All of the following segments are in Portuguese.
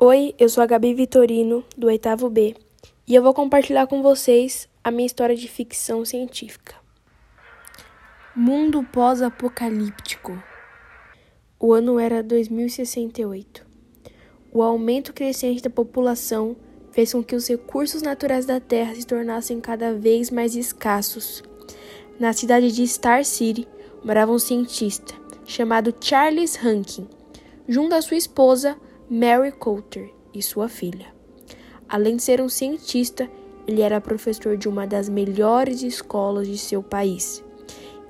Oi, eu sou a Gabi Vitorino, do oitavo B, e eu vou compartilhar com vocês a minha história de ficção científica. Mundo pós-apocalíptico. O ano era 2068. O aumento crescente da população fez com que os recursos naturais da Terra se tornassem cada vez mais escassos. Na cidade de Star City morava um cientista chamado Charles Rankin, junto à sua esposa Mary Coulter e sua filha. Além de ser um cientista, ele era professor de uma das melhores escolas de seu país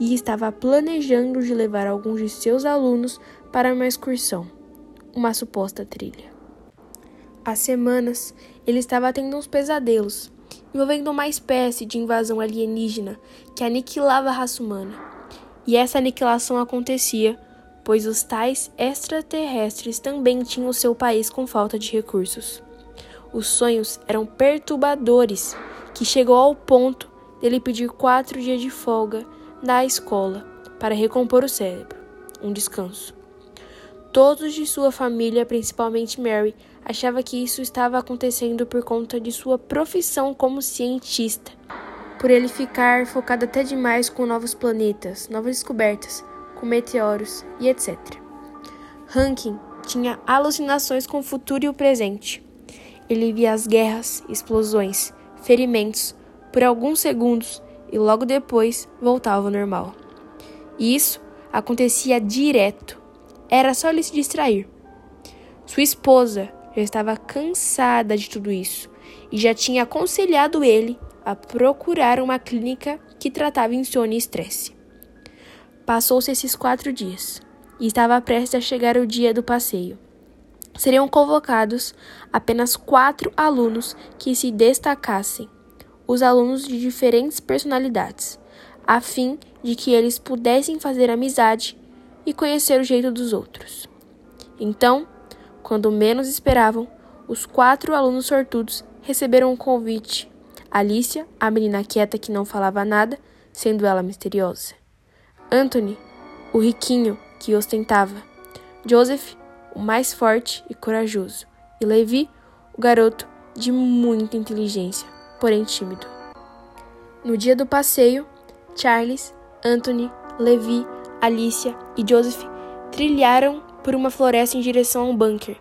e estava planejando de levar alguns de seus alunos para uma excursão, uma suposta trilha. Há semanas, ele estava tendo uns pesadelos envolvendo uma espécie de invasão alienígena que aniquilava a raça humana. E essa aniquilação acontecia pois os tais extraterrestres também tinham seu país com falta de recursos. Os sonhos eram perturbadores, que chegou ao ponto dele pedir quatro dias de folga na escola para recompor o cérebro, um descanso. Todos de sua família, principalmente Mary, achavam que isso estava acontecendo por conta de sua profissão como cientista, por ele ficar focado até demais com novos planetas, novas descobertas, com meteoros e etc. Rankin tinha alucinações com o futuro e o presente. Ele via as guerras, explosões, ferimentos por alguns segundos e logo depois voltava ao normal. E isso acontecia direto. Era só ele se distrair. Sua esposa já estava cansada de tudo isso e já tinha aconselhado ele a procurar uma clínica que tratava insônia e estresse. Passou-se esses quatro dias e estava prestes a chegar o dia do passeio. Seriam convocados apenas quatro alunos que se destacassem, os alunos de diferentes personalidades, a fim de que eles pudessem fazer amizade e conhecer o jeito dos outros. Então, quando menos esperavam, os quatro alunos sortudos receberam um convite. Alicia, a menina quieta que não falava nada, sendo ela misteriosa. Anthony, o riquinho que ostentava, Joseph, o mais forte e corajoso, e Levi, o garoto de muita inteligência, porém tímido. No dia do passeio, Charles, Anthony, Levi, Alicia e Joseph trilharam por uma floresta em direção a um bunker,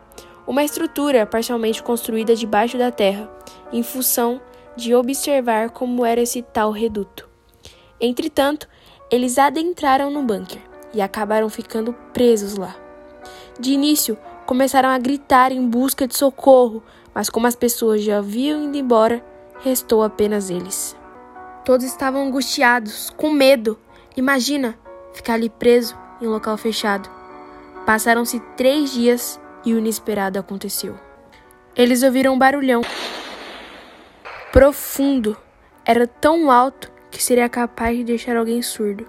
uma estrutura parcialmente construída debaixo da terra, em função de observar como era esse tal reduto. Entretanto, eles adentraram no bunker e acabaram ficando presos lá. De início, começaram a gritar em busca de socorro, mas como as pessoas já haviam ido embora, restou apenas eles. Todos estavam angustiados, com medo. Imagina ficar ali preso em um local fechado. Passaram-se três dias e o inesperado aconteceu. Eles ouviram um barulhão profundo. Era tão alto que seria capaz de deixar alguém surdo.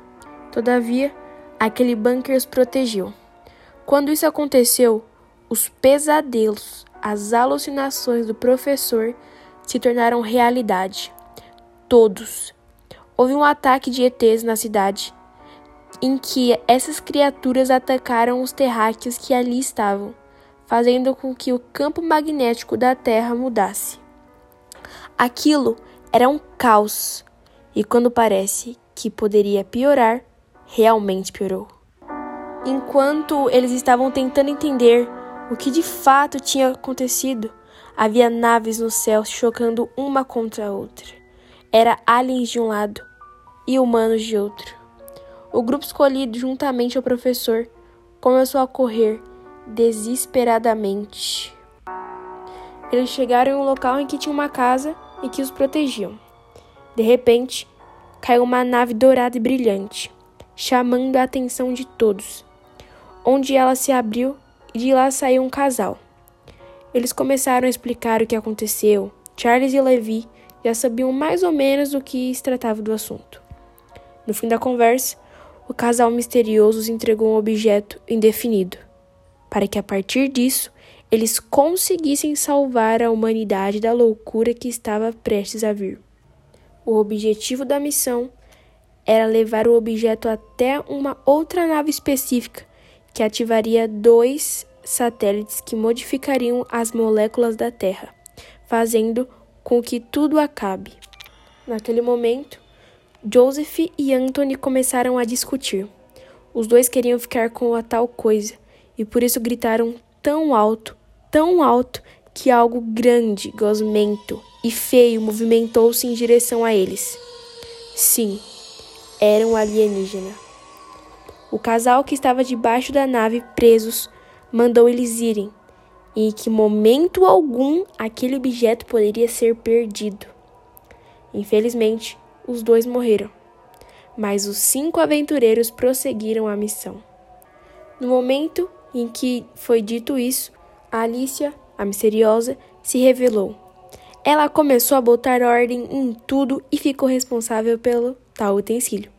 Todavia, aquele bunker os protegeu. Quando isso aconteceu, os pesadelos, as alucinações do professor se tornaram realidade. Todos. Houve um ataque de ETs na cidade, em que essas criaturas atacaram os terráqueos que ali estavam, fazendo com que o campo magnético da Terra mudasse. Aquilo era um caos e quando parece que poderia piorar, realmente piorou. Enquanto eles estavam tentando entender o que de fato tinha acontecido, havia naves no céu chocando uma contra a outra. Era aliens de um lado e humanos de outro. O grupo escolhido, juntamente ao professor, começou a correr desesperadamente. Eles chegaram em um local em que tinha uma casa e que os protegiam. De repente, caiu uma nave dourada e brilhante, chamando a atenção de todos, onde ela se abriu e de lá saiu um casal. Eles começaram a explicar o que aconteceu. Charles e Levi já sabiam mais ou menos do que se tratava do assunto. No fim da conversa, o casal misterioso os entregou um objeto indefinido, para que a partir disso eles conseguissem salvar a humanidade da loucura que estava prestes a vir. O objetivo da missão era levar o objeto até uma outra nave específica que ativaria dois satélites que modificariam as moléculas da Terra, fazendo com que tudo acabe. Naquele momento, Joseph e Anthony começaram a discutir. Os dois queriam ficar com a tal coisa e por isso gritaram tão alto, tão alto, que algo grande, gosmento e feio movimentou-se em direção a eles. Sim, era um alienígena. O casal que estava debaixo da nave presos mandou eles irem, e em que momento algum aquele objeto poderia ser perdido. Infelizmente, os dois morreram, mas os cinco aventureiros prosseguiram a missão. No momento em que foi dito isso, a Alicia, a misteriosa, se revelou. Ela começou a botar ordem em tudo e ficou responsável pelo tal utensílio.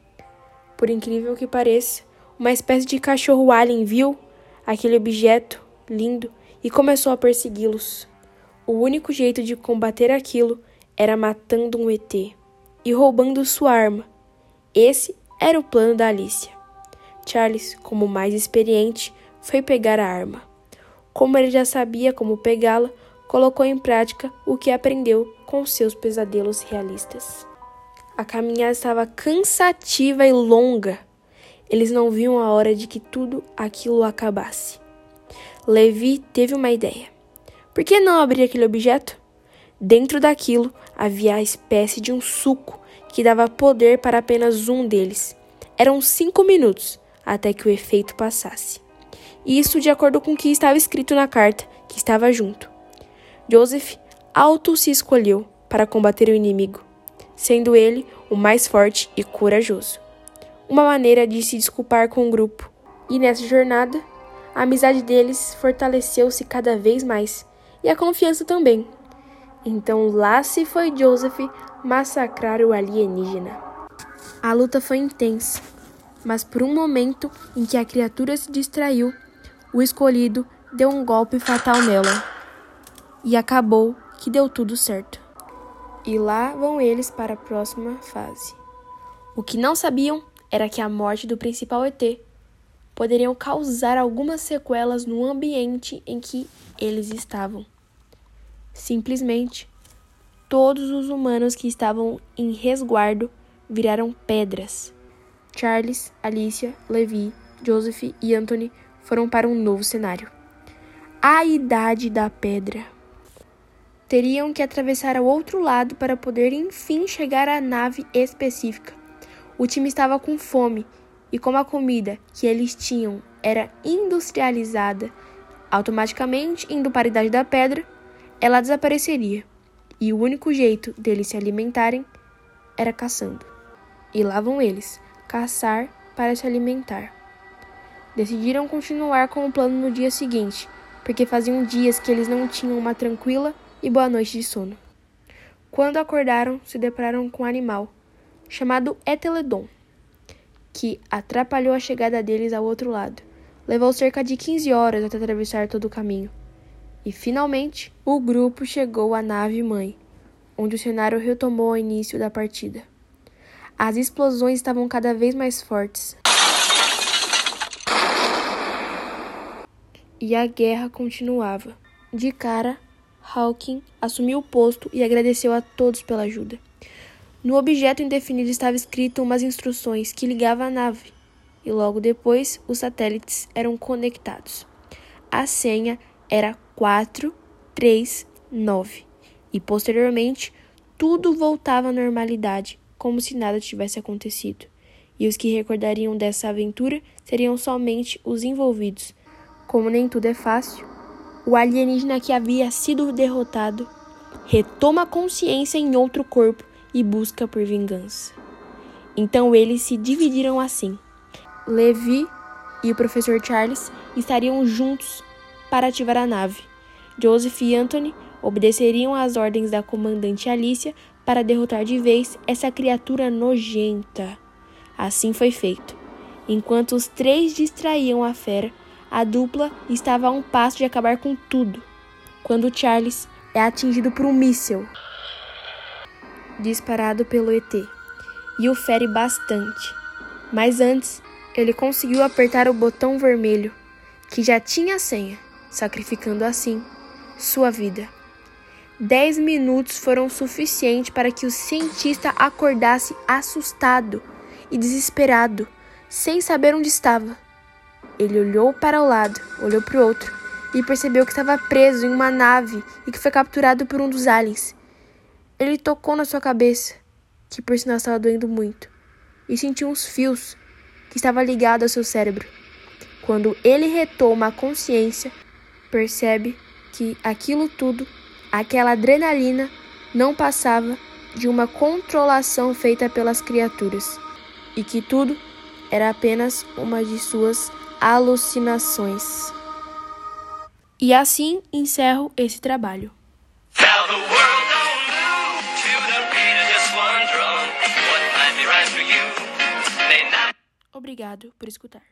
Por incrível que pareça, uma espécie de cachorro alien viu aquele objeto lindo e começou a persegui-los. O único jeito de combater aquilo era matando um ET e roubando sua arma. Esse era o plano da Alicia. Charles, como mais experiente, foi pegar a arma. Como ele já sabia como pegá-la, colocou em prática o que aprendeu com seus pesadelos realistas. A caminhada estava cansativa e longa eles não viam a hora de que tudo aquilo acabasse. Levi teve uma ideia. Por que não abrir aquele objeto? Dentro daquilo havia a espécie de um suco que dava poder para apenas um deles. Eram cinco minutos até que o efeito passasse. Isso de acordo com o que estava escrito na carta que estava junto. Joseph auto se escolheu para combater o inimigo, sendo ele o mais forte e corajoso uma maneira de se desculpar com o grupo. E nessa jornada, a amizade deles fortaleceu-se cada vez mais, e a confiança também. Então lá se foi Joseph massacrar o alienígena. A luta foi intensa, mas por um momento em que a criatura se distraiu, o escolhido deu um golpe fatal nela. E acabou que deu tudo certo. E lá vão eles para a próxima fase. O que não sabiam era que a morte do principal ET poderiam causar algumas sequelas no ambiente em que eles estavam. Simplesmente, todos os humanos que estavam em resguardo viraram pedras. Charles, Alicia, Levi, Joseph e Anthony foram para um novo cenário. A Idade da Pedra. Teriam que atravessar ao outro lado para poder enfim chegar à nave específica. O time estava com fome e, como a comida que eles tinham era industrializada, automaticamente indo para a Idade da Pedra, ela desapareceria. E o único jeito deles se alimentarem era caçando. E lá vão eles, caçar para se alimentar. Decidiram continuar com o plano no dia seguinte, porque faziam dias que eles não tinham uma tranquila e boa noite de sono. Quando acordaram, se depararam com um animal chamado Eteledon, que atrapalhou a chegada deles ao outro lado. Levou cerca de 15 horas até atravessar todo o caminho. E finalmente, o grupo chegou à nave mãe, onde o cenário retomou ao início da partida. As explosões estavam cada vez mais fortes. E a guerra continuava. De cara, Hawking assumiu o posto e agradeceu a todos pela ajuda. No objeto indefinido estava escrito umas instruções que ligavam a nave, e logo depois os satélites eram conectados. A senha era 439 e posteriormente tudo voltava à normalidade, como se nada tivesse acontecido. E os que recordariam dessa aventura seriam somente os envolvidos. Como nem tudo é fácil, o alienígena que havia sido derrotado retoma consciência em outro corpo e busca por vingança. Então eles se dividiram assim. Levi e o professor Charles estariam juntos para ativar a nave. Joseph e Anthony obedeceriam às ordens da comandante Alicia para derrotar de vez essa criatura nojenta. Assim foi feito. Enquanto os três distraíam a fera, a dupla estava a um passo de acabar com tudo, quando Charles é atingido por um míssil disparado pelo ET e o fere bastante. Mas antes, ele conseguiu apertar o botão vermelho, que já tinha a senha, sacrificando assim sua vida. Dez minutos foram suficientes para que o cientista acordasse assustado e desesperado, sem saber onde estava. Ele olhou para o lado, olhou para o outro e percebeu que estava preso em uma nave e que foi capturado por um dos aliens. Ele tocou na sua cabeça, que por sinal estava doendo muito, e sentiu uns fios que estavam ligados ao seu cérebro. Quando ele retoma a consciência, percebe que aquilo tudo, aquela adrenalina, não passava de uma controlação feita pelas criaturas e que tudo era apenas uma de suas alucinações. E assim encerro esse trabalho. Obrigado por escutar.